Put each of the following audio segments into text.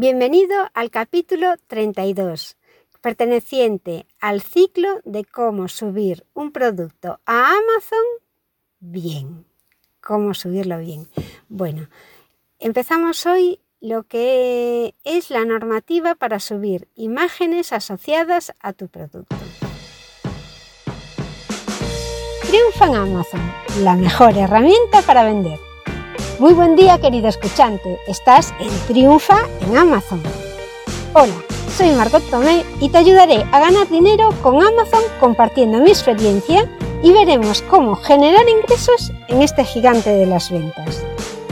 Bienvenido al capítulo 32, perteneciente al ciclo de cómo subir un producto a Amazon bien. Cómo subirlo bien. Bueno, empezamos hoy lo que es la normativa para subir imágenes asociadas a tu producto. Triunfa en Amazon, la mejor herramienta para vender. Muy buen día querido escuchante, estás en Triunfa en Amazon. Hola, soy Margot Tomé y te ayudaré a ganar dinero con Amazon compartiendo mi experiencia y veremos cómo generar ingresos en este gigante de las ventas.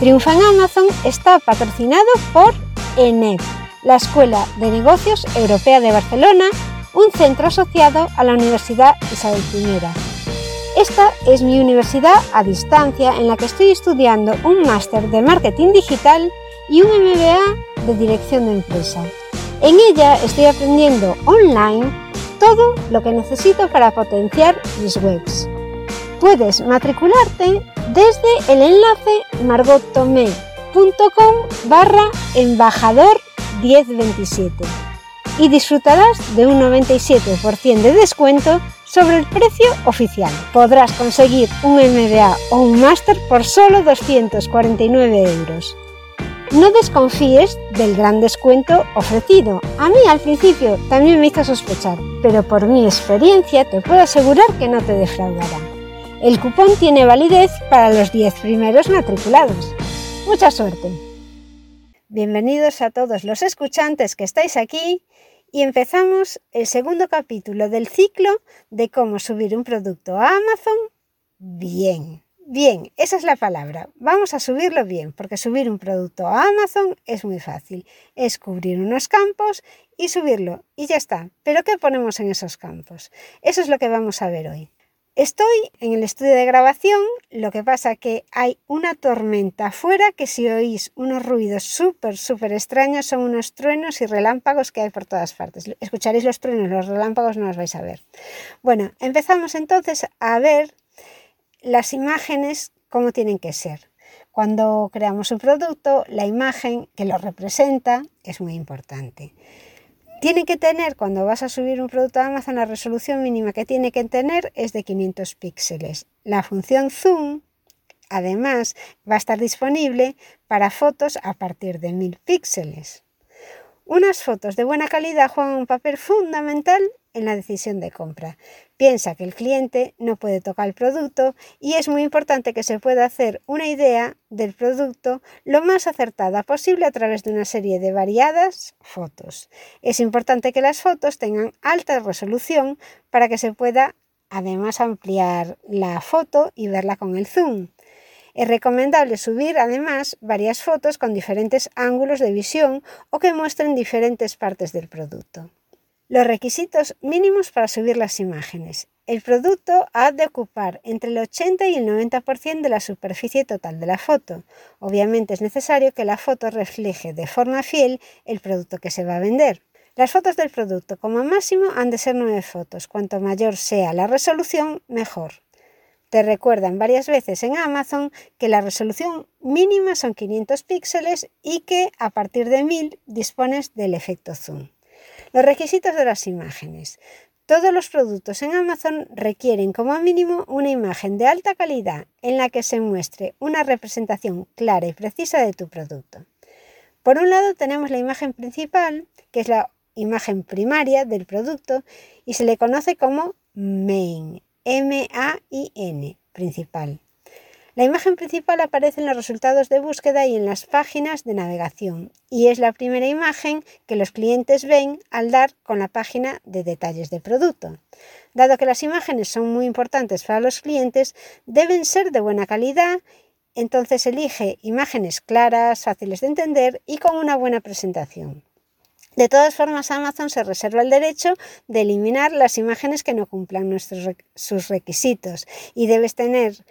Triunfa en Amazon está patrocinado por ENEP, la Escuela de Negocios Europea de Barcelona, un centro asociado a la Universidad Isabel I esta es mi universidad a distancia en la que estoy estudiando un máster de marketing digital y un MBA de dirección de empresa. En ella estoy aprendiendo online todo lo que necesito para potenciar mis webs. Puedes matricularte desde el enlace margottomé.com barra embajador 1027 y disfrutarás de un 97% de descuento sobre el precio oficial. Podrás conseguir un MBA o un máster por solo 249 euros. No desconfíes del gran descuento ofrecido. A mí al principio también me hizo sospechar, pero por mi experiencia te puedo asegurar que no te defraudará. El cupón tiene validez para los 10 primeros matriculados. Mucha suerte. Bienvenidos a todos los escuchantes que estáis aquí y empezamos el segundo capítulo del ciclo de cómo subir un producto a Amazon bien. Bien, esa es la palabra. Vamos a subirlo bien, porque subir un producto a Amazon es muy fácil. Es cubrir unos campos y subirlo y ya está. Pero ¿qué ponemos en esos campos? Eso es lo que vamos a ver hoy. Estoy en el estudio de grabación, lo que pasa que hay una tormenta afuera que si oís unos ruidos súper, súper extraños son unos truenos y relámpagos que hay por todas partes. Escucharéis los truenos, los relámpagos no los vais a ver. Bueno, empezamos entonces a ver las imágenes cómo tienen que ser. Cuando creamos un producto, la imagen que lo representa es muy importante. Tiene que tener, cuando vas a subir un producto a Amazon, la resolución mínima que tiene que tener es de 500 píxeles. La función zoom, además, va a estar disponible para fotos a partir de 1000 píxeles. Unas fotos de buena calidad juegan un papel fundamental en la decisión de compra. Piensa que el cliente no puede tocar el producto y es muy importante que se pueda hacer una idea del producto lo más acertada posible a través de una serie de variadas fotos. Es importante que las fotos tengan alta resolución para que se pueda además ampliar la foto y verla con el zoom. Es recomendable subir además varias fotos con diferentes ángulos de visión o que muestren diferentes partes del producto. Los requisitos mínimos para subir las imágenes. El producto ha de ocupar entre el 80 y el 90% de la superficie total de la foto. Obviamente es necesario que la foto refleje de forma fiel el producto que se va a vender. Las fotos del producto como máximo han de ser 9 fotos. Cuanto mayor sea la resolución, mejor. Te recuerdan varias veces en Amazon que la resolución mínima son 500 píxeles y que a partir de 1000 dispones del efecto zoom. Los requisitos de las imágenes. Todos los productos en Amazon requieren como mínimo una imagen de alta calidad en la que se muestre una representación clara y precisa de tu producto. Por un lado tenemos la imagen principal, que es la imagen primaria del producto y se le conoce como main, M-A-I-N, principal. La imagen principal aparece en los resultados de búsqueda y en las páginas de navegación y es la primera imagen que los clientes ven al dar con la página de detalles del producto. Dado que las imágenes son muy importantes para los clientes, deben ser de buena calidad, entonces elige imágenes claras, fáciles de entender y con una buena presentación. De todas formas, Amazon se reserva el derecho de eliminar las imágenes que no cumplan nuestros, sus requisitos y debes tener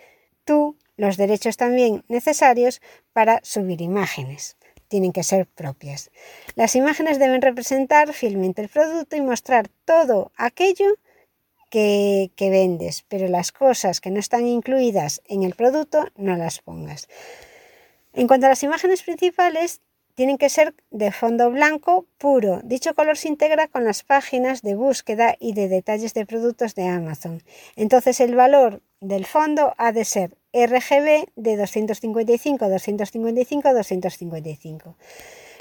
tú los derechos también necesarios para subir imágenes. Tienen que ser propias. Las imágenes deben representar fielmente el producto y mostrar todo aquello que, que vendes, pero las cosas que no están incluidas en el producto no las pongas. En cuanto a las imágenes principales, tienen que ser de fondo blanco puro. Dicho color se integra con las páginas de búsqueda y de detalles de productos de Amazon. Entonces el valor del fondo ha de ser RGB de 255, 255, 255.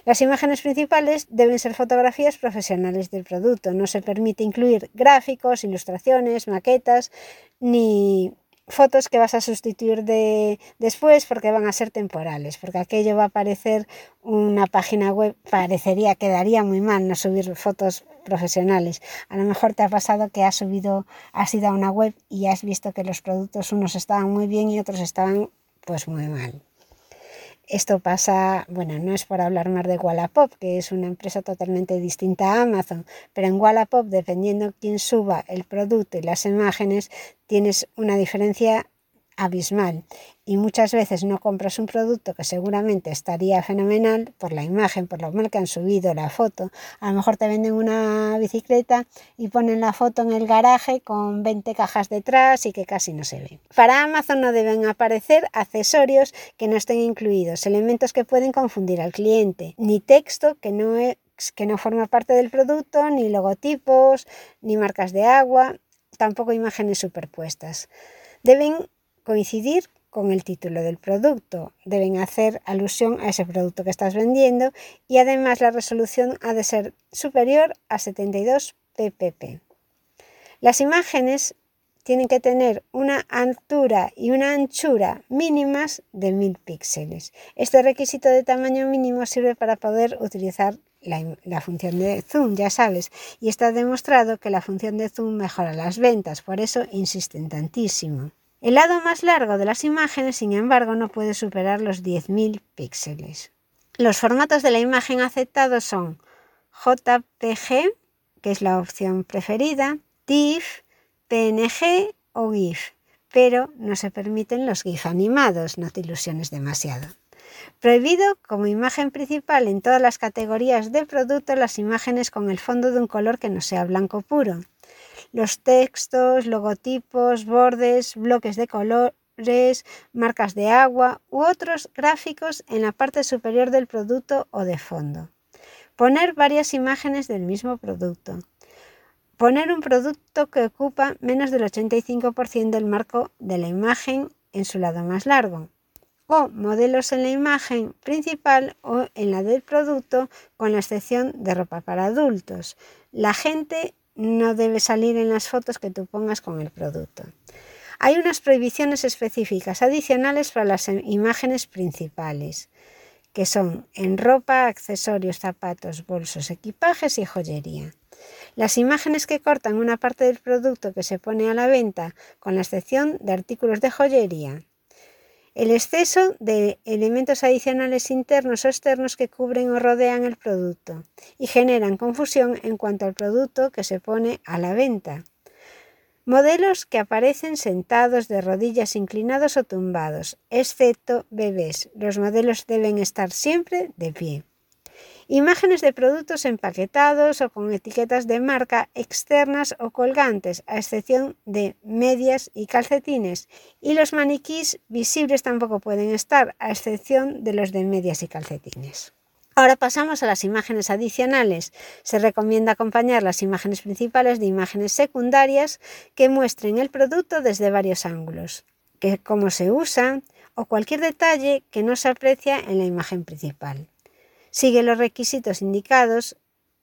Las imágenes principales deben ser fotografías profesionales del producto. No se permite incluir gráficos, ilustraciones, maquetas ni fotos que vas a sustituir de, después porque van a ser temporales, porque aquello va a aparecer una página web, parecería, quedaría muy mal no subir fotos profesionales. A lo mejor te ha pasado que has subido, has ido a una web y has visto que los productos unos estaban muy bien y otros estaban pues muy mal. Esto pasa, bueno, no es por hablar más de Wallapop, que es una empresa totalmente distinta a Amazon, pero en Wallapop, dependiendo quién suba el producto y las imágenes, tienes una diferencia abismal y muchas veces no compras un producto que seguramente estaría fenomenal por la imagen, por lo mal que han subido la foto. A lo mejor te venden una bicicleta y ponen la foto en el garaje con 20 cajas detrás y que casi no se ve. Para Amazon no deben aparecer accesorios que no estén incluidos, elementos que pueden confundir al cliente, ni texto que no que no forma parte del producto, ni logotipos, ni marcas de agua, tampoco imágenes superpuestas. Deben coincidir con el título del producto. Deben hacer alusión a ese producto que estás vendiendo y además la resolución ha de ser superior a 72 ppp. Las imágenes tienen que tener una altura y una anchura mínimas de 1000 píxeles. Este requisito de tamaño mínimo sirve para poder utilizar la, la, función de zoom, ya sabes, y está demostrado que la función de zoom mejora las ventas, por eso insisten tantísimo. El lado más largo de las imágenes, sin embargo, no puede superar los 10.000 píxeles. Los formatos de la imagen aceptados son JPG, que es la opción preferida, TIFF, PNG o GIF, pero no se permiten los GIF animados, no te ilusiones demasiado. Prohibido como imagen principal en todas las categorías de producto las imágenes con el fondo de un color que no sea blanco puro los textos, logotipos, bordes, bloques de colores, marcas de agua u otros gráficos en la parte superior del producto o de fondo. Poner varias imágenes del mismo producto. Poner un producto que ocupa menos del 85% del marco de la imagen en su lado más largo. O modelos en la imagen principal o en la del producto con la excepción de ropa para adultos. La gente no debe salir en las fotos que tú pongas con el producto. Hay unas prohibiciones específicas adicionales para las imágenes principales, que son en ropa, accesorios, zapatos, bolsos, equipajes y joyería. Las imágenes que cortan una parte del producto que se pone a la venta, con la excepción de artículos de joyería, el exceso de elementos adicionales internos o externos que cubren o rodean el producto y generan confusión en cuanto al producto que se pone a la venta. Modelos que aparecen sentados de rodillas inclinados o tumbados, excepto bebés. Los modelos deben estar siempre de pie. Imágenes de productos empaquetados o con etiquetas de marca externas o colgantes, a excepción de medias y calcetines. Y los maniquís visibles tampoco pueden estar, a excepción de los de medias y calcetines. Ahora pasamos a las imágenes adicionales. Se recomienda acompañar las imágenes principales de imágenes secundarias que muestren el producto desde varios ángulos, que cómo se usa o cualquier detalle que no se aprecia en la imagen principal. Sigue los requisitos indicados,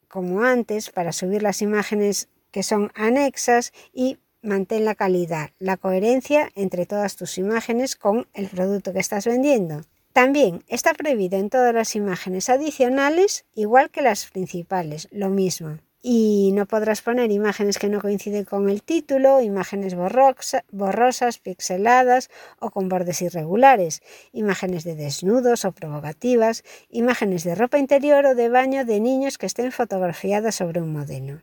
como antes, para subir las imágenes que son anexas y mantén la calidad, la coherencia entre todas tus imágenes con el producto que estás vendiendo. También está prohibido en todas las imágenes adicionales, igual que las principales, lo mismo y no podrás poner imágenes que no coinciden con el título, imágenes borrosas, pixeladas o con bordes irregulares, imágenes de desnudos o provocativas, imágenes de ropa interior o de baño de niños que estén fotografiadas sobre un modelo.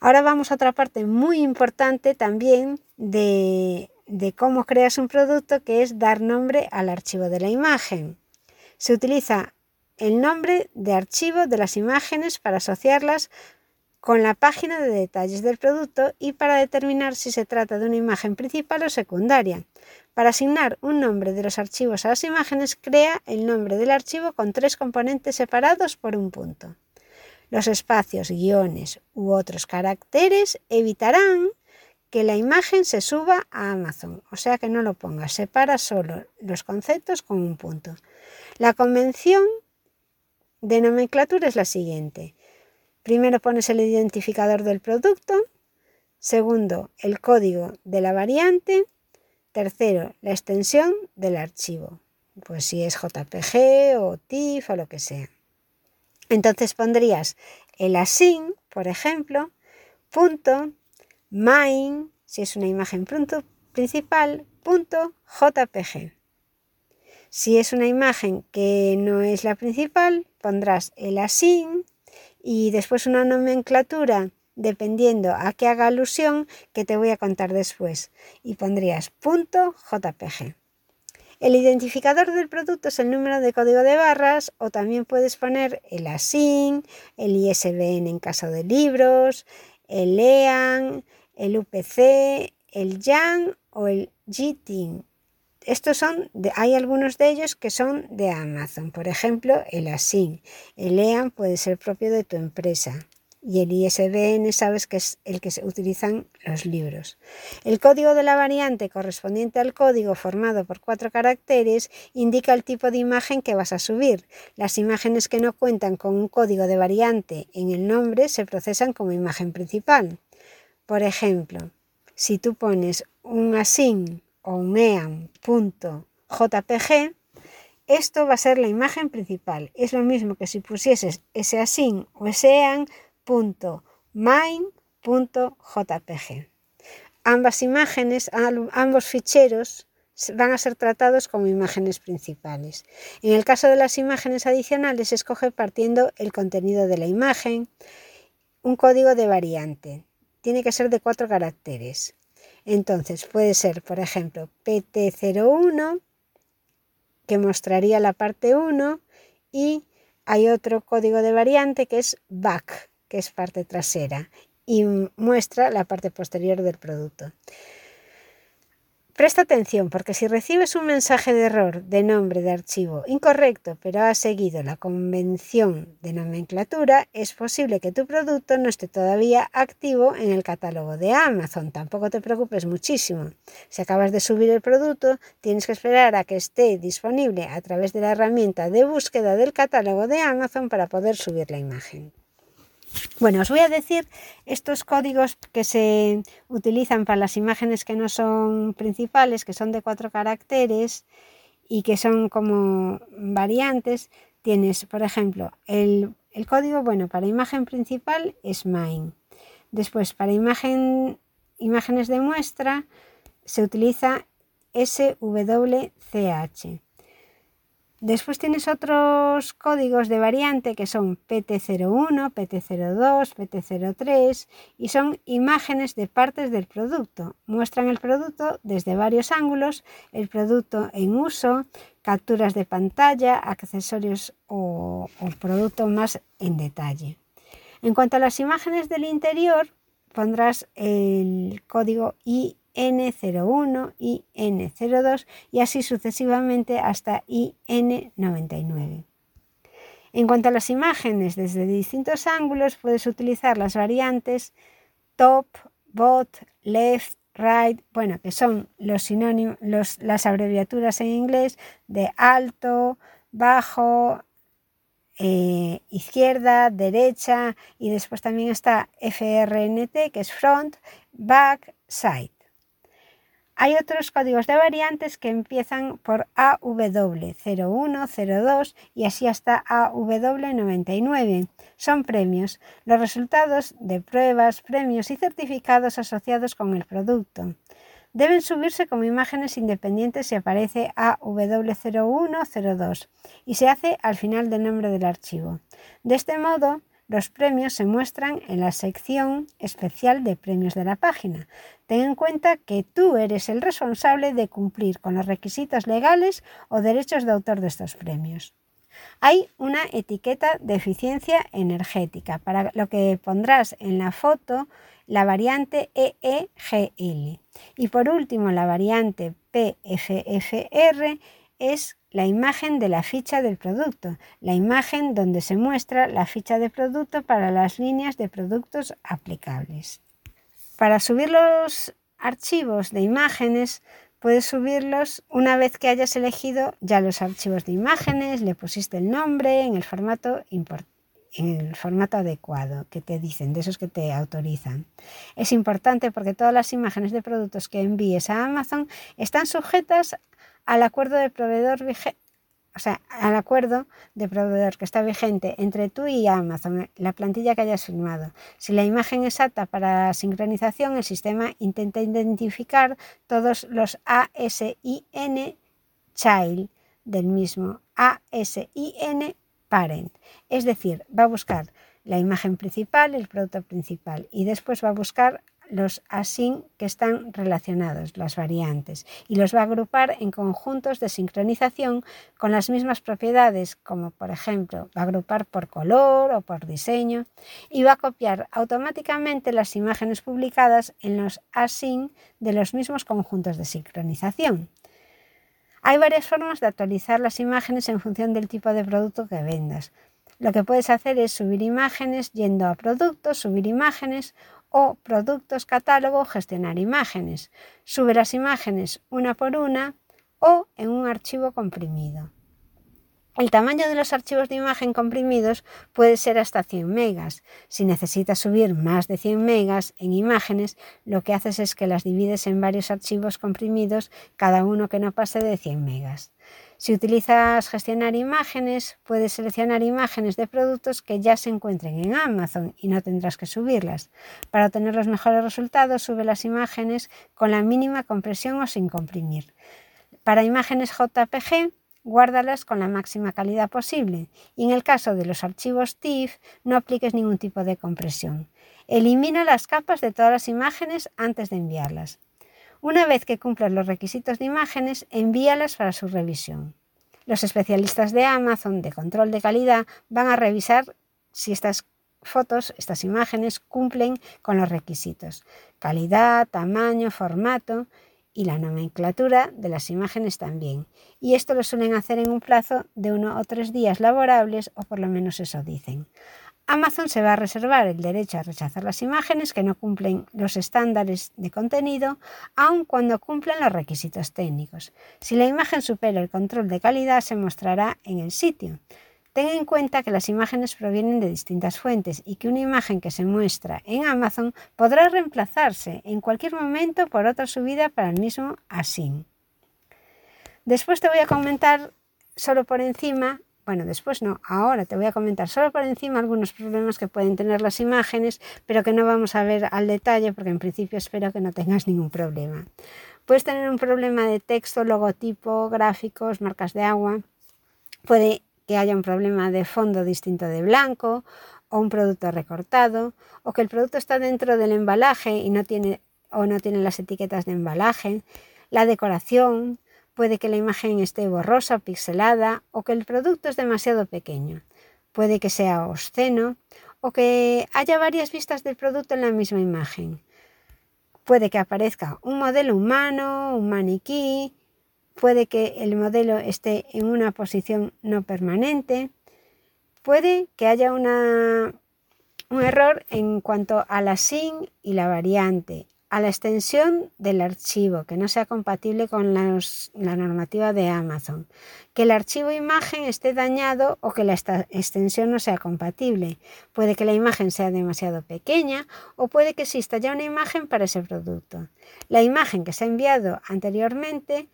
Ahora vamos a otra parte muy importante también de, de cómo creas un producto, que es dar nombre al archivo de la imagen. Se utiliza el nombre de archivo de las imágenes para asociarlas con la página de detalles del producto y para determinar si se trata de una imagen principal o secundaria. Para asignar un nombre de los archivos a las imágenes, crea el nombre del archivo con tres componentes separados por un punto. Los espacios, guiones u otros caracteres evitarán que la imagen se suba a Amazon, o sea que no lo pongas, separa solo los conceptos con un punto. La convención de nomenclatura es la siguiente. Primero pones el identificador del producto, segundo el código de la variante, tercero la extensión del archivo, pues si es JPG o TIFF o lo que sea. Entonces pondrías el async, por ejemplo, punto main, si es una imagen principal, punto jpg. Si es una imagen que no es la principal, pondrás el async y después una nomenclatura dependiendo a qué haga alusión que te voy a contar después y pondrías punto .jpg. El identificador del producto es el número de código de barras o también puedes poner el ASIN, el ISBN en caso de libros, el EAN, el UPC, el YAN o el GTIN. Estos son, hay algunos de ellos que son de Amazon, por ejemplo, el ASIN. El EAN puede ser propio de tu empresa y el ISBN sabes que es el que se utilizan los libros. El código de la variante correspondiente al código formado por cuatro caracteres indica el tipo de imagen que vas a subir. Las imágenes que no cuentan con un código de variante en el nombre se procesan como imagen principal. Por ejemplo, si tú pones un async o un eam.jpg, esto va a ser la imagen principal. Es lo mismo que si pusieses ese async o .mine.jpg. Ambas imágenes, ambos ficheros van a ser tratados como imágenes principales. En el caso de las imágenes adicionales, se escoge partiendo el contenido de la imagen, un código de variante. Tiene que ser de cuatro caracteres. Entonces puede ser, por ejemplo, PT01, que mostraría la parte 1, y hay otro código de variante que es back, que es parte trasera, y muestra la parte posterior del producto. Presta atención porque si recibes un mensaje de error de nombre de archivo incorrecto pero has seguido la convención de nomenclatura, es posible que tu producto no esté todavía activo en el catálogo de Amazon. Tampoco te preocupes muchísimo. Si acabas de subir el producto, tienes que esperar a que esté disponible a través de la herramienta de búsqueda del catálogo de Amazon para poder subir la imagen. Bueno, os voy a decir estos códigos que se utilizan para las imágenes que no son principales, que son de cuatro caracteres y que son como variantes. Tienes, por ejemplo, el, código, bueno, para imagen principal es mine. Después, para imagen, imágenes de muestra, se utiliza SWCH. Después tienes otros códigos de variante que son PT01, PT02, PT03 y son imágenes de partes del producto. Muestran el producto desde varios ángulos, el producto en uso, capturas de pantalla, accesorios o, producto más en detalle. En cuanto a las imágenes del interior, pondrás el código I N01, IN02 y así sucesivamente hasta IN99. En cuanto a las imágenes desde distintos ángulos, puedes utilizar las variantes top, bot, left, right, bueno, que son los sinónimos, las abreviaturas en inglés de alto, bajo, eh, izquierda, derecha y después también está FRNT, que es front, back, side. Hay otros códigos de variantes que empiezan por AW01, 02 y así hasta AW99. Son premios, los resultados de pruebas, premios y certificados asociados con el producto. Deben subirse como imágenes independientes si aparece AW01, 02 y se hace al final del nombre del archivo. De este modo, los premios se muestran en la sección especial de premios de la página. Ten en cuenta que tú eres el responsable de cumplir con los requisitos legales o derechos de autor de estos premios. hay una etiqueta de eficiencia energética, para lo que pondrás en la foto la variante EEGL. Y por último, la variante PFFR es la imagen de la ficha del producto, la imagen donde se muestra la ficha de producto para las líneas de productos aplicables. Para subir los archivos de imágenes, puedes subirlos una vez que hayas elegido ya los archivos de imágenes, le pusiste el nombre en el formato en el formato adecuado que te dicen, de esos que te autorizan. Es importante porque todas las imágenes de productos que envíes a Amazon están sujetas al acuerdo de proveedor vigente o sea, al acuerdo de proveedor que está vigente entre tú y Amazon, la plantilla que hayas firmado. Si la imagen es apta para sincronización, el sistema intenta identificar todos los ASIN child del mismo ASIN parent. Es decir, va a buscar la imagen principal, el producto principal, y después va a buscar los async que están relacionados, las variantes, y los va a agrupar en conjuntos de sincronización con las mismas propiedades, como por ejemplo va a agrupar por color o por diseño, y va a copiar automáticamente las imágenes publicadas en los async de los mismos conjuntos de sincronización. Hay varias formas de actualizar las imágenes en función del tipo de producto que vendas. Lo que puedes hacer es subir imágenes yendo a productos, subir imágenes o productos catálogo gestionar imágenes. Sube las imágenes una por una o en un archivo comprimido. El tamaño de los archivos de imagen comprimidos puede ser hasta 100 megas. Si necesitas subir más de 100 megas en imágenes, lo que haces es que las divides en varios archivos comprimidos, cada uno que no pase de 100 megas. Si utilizas gestionar imágenes, puedes seleccionar imágenes de productos que ya se encuentren en Amazon y no tendrás que subirlas. Para obtener los mejores resultados, sube las imágenes con la mínima compresión o sin comprimir. Para imágenes JPG, guárdalas con la máxima calidad posible y en el caso de los archivos TIFF no apliques ningún tipo de compresión. Elimina las capas de todas las imágenes antes de enviarlas. Una vez que cumplas los requisitos de imágenes, envíalas para su revisión. Los especialistas de Amazon de control de calidad van a revisar si estas fotos, estas imágenes cumplen con los requisitos. Calidad, tamaño, formato y la nomenclatura de las imágenes también. Y esto lo suelen hacer en un plazo de uno o tres días laborables o por lo menos eso dicen. Amazon se va a reservar el derecho a rechazar las imágenes que no cumplen los estándares de contenido, aun cuando cumplan los requisitos técnicos. Si la imagen supera el control de calidad, se mostrará en el sitio. Ten en cuenta que las imágenes provienen de distintas fuentes y que una imagen que se muestra en Amazon podrá reemplazarse en cualquier momento por otra subida para el mismo ASIN. Después te voy a comentar solo por encima bueno, después no, ahora te voy a comentar solo por encima algunos problemas que pueden tener las imágenes, pero que no vamos a ver al detalle porque en principio espero que no tengas ningún problema. Puedes tener un problema de texto, logotipo, gráficos, marcas de agua. Puede que haya un problema de fondo distinto de blanco o un producto recortado o que el producto está dentro del embalaje y no tiene o no tiene las etiquetas de embalaje. La decoración, Puede que la imagen esté borrosa, pixelada o que el producto es demasiado pequeño. Puede que sea obsceno o que haya varias vistas del producto en la misma imagen. Puede que aparezca un modelo humano, un maniquí, puede que el modelo esté en una posición no permanente, puede que haya un error en cuanto a la sin y la variante, a la extensión del archivo que no sea compatible con la normativa de Amazon, que el archivo imagen esté dañado o que la extensión no sea compatible. Puede que la imagen sea demasiado pequeña o puede que exista ya una imagen para ese producto. La imagen que se ha enviado anteriormente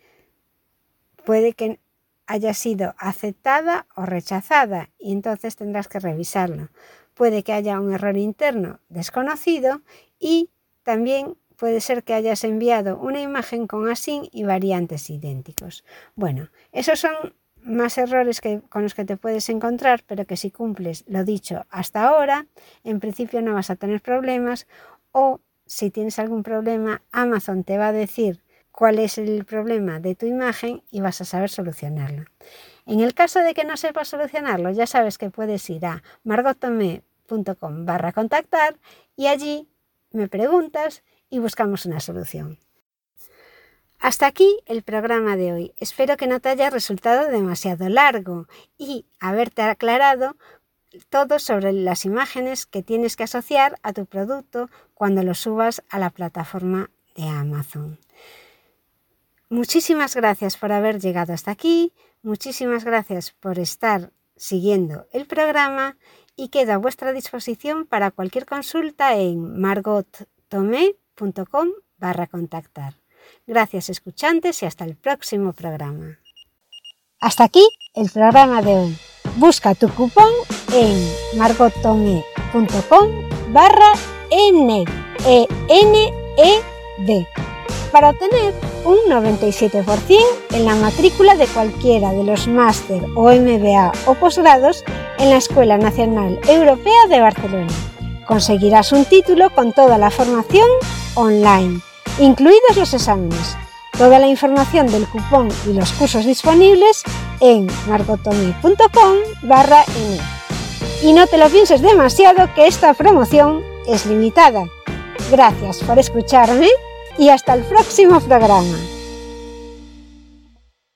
puede que haya sido aceptada o rechazada y entonces tendrás que revisarlo. Puede que haya un error interno desconocido y también puede ser que hayas enviado una imagen con async y variantes idénticos. Bueno, esos son más errores que, con los que te puedes encontrar, pero que si cumples lo dicho hasta ahora, en principio no vas a tener problemas o si tienes algún problema, Amazon te va a decir cuál es el problema de tu imagen y vas a saber solucionarlo. En el caso de que no sepas solucionarlo, ya sabes que puedes ir a margotome.com barra contactar y allí me preguntas y buscamos una solución. Hasta aquí el programa de hoy. Espero que no te haya resultado demasiado largo y haberte aclarado todo sobre las imágenes que tienes que asociar a tu producto cuando lo subas a la plataforma de Amazon. Muchísimas gracias por haber llegado hasta aquí, muchísimas gracias por estar siguiendo el programa y quedo a vuestra disposición para cualquier consulta en margottomé.com barra contactar. Gracias escuchantes y hasta el próximo programa. Hasta aquí el programa de hoy. Busca tu cupón en margotome.com barra NED, e N -E -D, para obtener un 97% en la matrícula de cualquiera de los máster o MBA o posgrados en la Escuela Nacional Europea de Barcelona. Conseguirás un título con toda la formación online incluidos los exámenes. Toda la información del cupón y los cursos disponibles en margotomi.com barra. Y no te lo pienses demasiado que esta promoción es limitada. Gracias por escucharme y hasta el próximo programa.